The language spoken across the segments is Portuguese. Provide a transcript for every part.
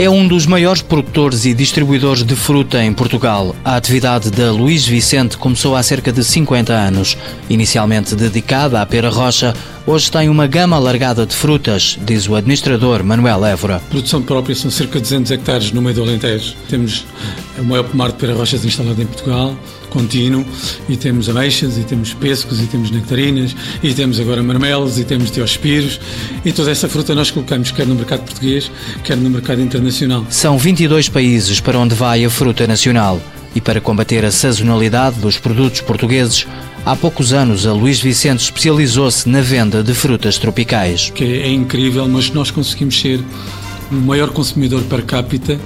É um dos maiores produtores e distribuidores de fruta em Portugal. A atividade da Luís Vicente começou há cerca de 50 anos. Inicialmente dedicada à pera rocha, hoje tem uma gama alargada de frutas, diz o administrador Manuel Évora. Produção própria são cerca de 200 hectares no meio do Alentejo. Temos o maior pomar de pera rochas instalado em Portugal, contínuo, e temos ameixas, e temos pêssegos, e temos nectarinas, e temos agora marmelos, e temos teospiros, e toda essa fruta nós colocamos quer no mercado português, quer no mercado internacional nacional. São 22 países para onde vai a fruta nacional. E para combater a sazonalidade dos produtos portugueses, há poucos anos a Luís Vicente especializou-se na venda de frutas tropicais. Que é incrível, mas nós conseguimos ser o maior consumidor per capita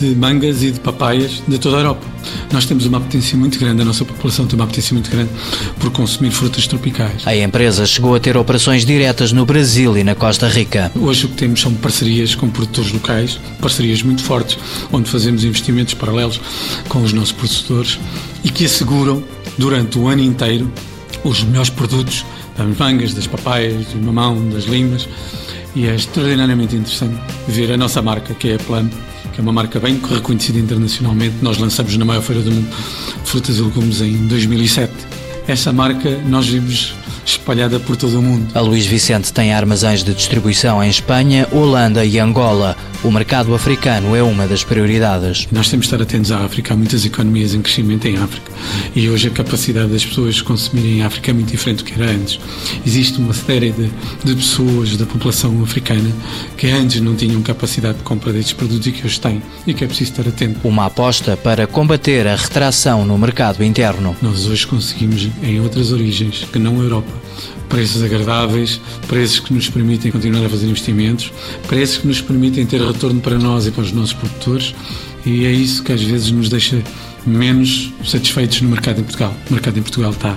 de mangas e de papaias de toda a Europa. Nós temos uma apetência muito grande, a nossa população tem uma apetência muito grande por consumir frutas tropicais. A empresa chegou a ter operações diretas no Brasil e na Costa Rica. Hoje o que temos são parcerias com produtores locais, parcerias muito fortes, onde fazemos investimentos paralelos com os nossos produtores e que asseguram durante o ano inteiro os melhores produtos das mangas, das papaias, do mamão, das limas e é extraordinariamente interessante ver a nossa marca, que é a Plano, é uma marca bem reconhecida internacionalmente. Nós lançamos na maior feira do mundo frutas e legumes em 2007. Essa marca nós vimos espalhada por todo o mundo. A Luís Vicente tem armazéns de distribuição em Espanha, Holanda e Angola. O mercado africano é uma das prioridades. Nós temos de estar atentos à África. Há muitas economias em crescimento em África. E hoje a capacidade das pessoas consumirem em África é muito diferente do que era antes. Existe uma série de, de pessoas da população africana que antes não tinham capacidade de compra destes produtos e que hoje têm. E que é preciso estar atento. Uma aposta para combater a retração no mercado interno. Nós hoje conseguimos, em outras origens que não a Europa, preços agradáveis, preços que nos permitem continuar a fazer investimentos, preços que nos permitem ter retorno para nós e para os nossos produtores, e é isso que às vezes nos deixa menos satisfeitos no mercado em Portugal. O mercado em Portugal está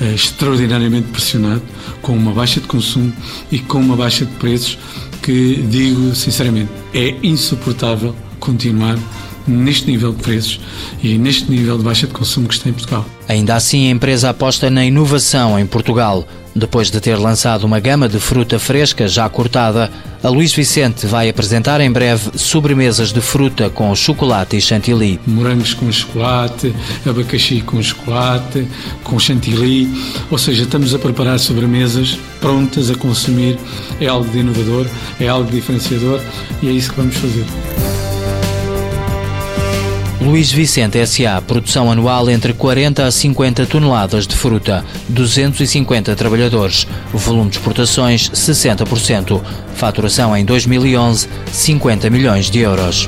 é, extraordinariamente pressionado, com uma baixa de consumo e com uma baixa de preços que, digo sinceramente, é insuportável continuar neste nível de preços e neste nível de baixa de consumo que está em Portugal. Ainda assim, a empresa aposta na inovação em Portugal. Depois de ter lançado uma gama de fruta fresca já cortada, a Luís Vicente vai apresentar em breve sobremesas de fruta com chocolate e chantilly. Morangos com chocolate, abacaxi com chocolate, com chantilly, ou seja, estamos a preparar sobremesas prontas a consumir. É algo de inovador, é algo diferenciador e é isso que vamos fazer. Luís Vicente S.A. Produção anual entre 40 a 50 toneladas de fruta, 250 trabalhadores, volume de exportações 60%, faturação em 2011 50 milhões de euros.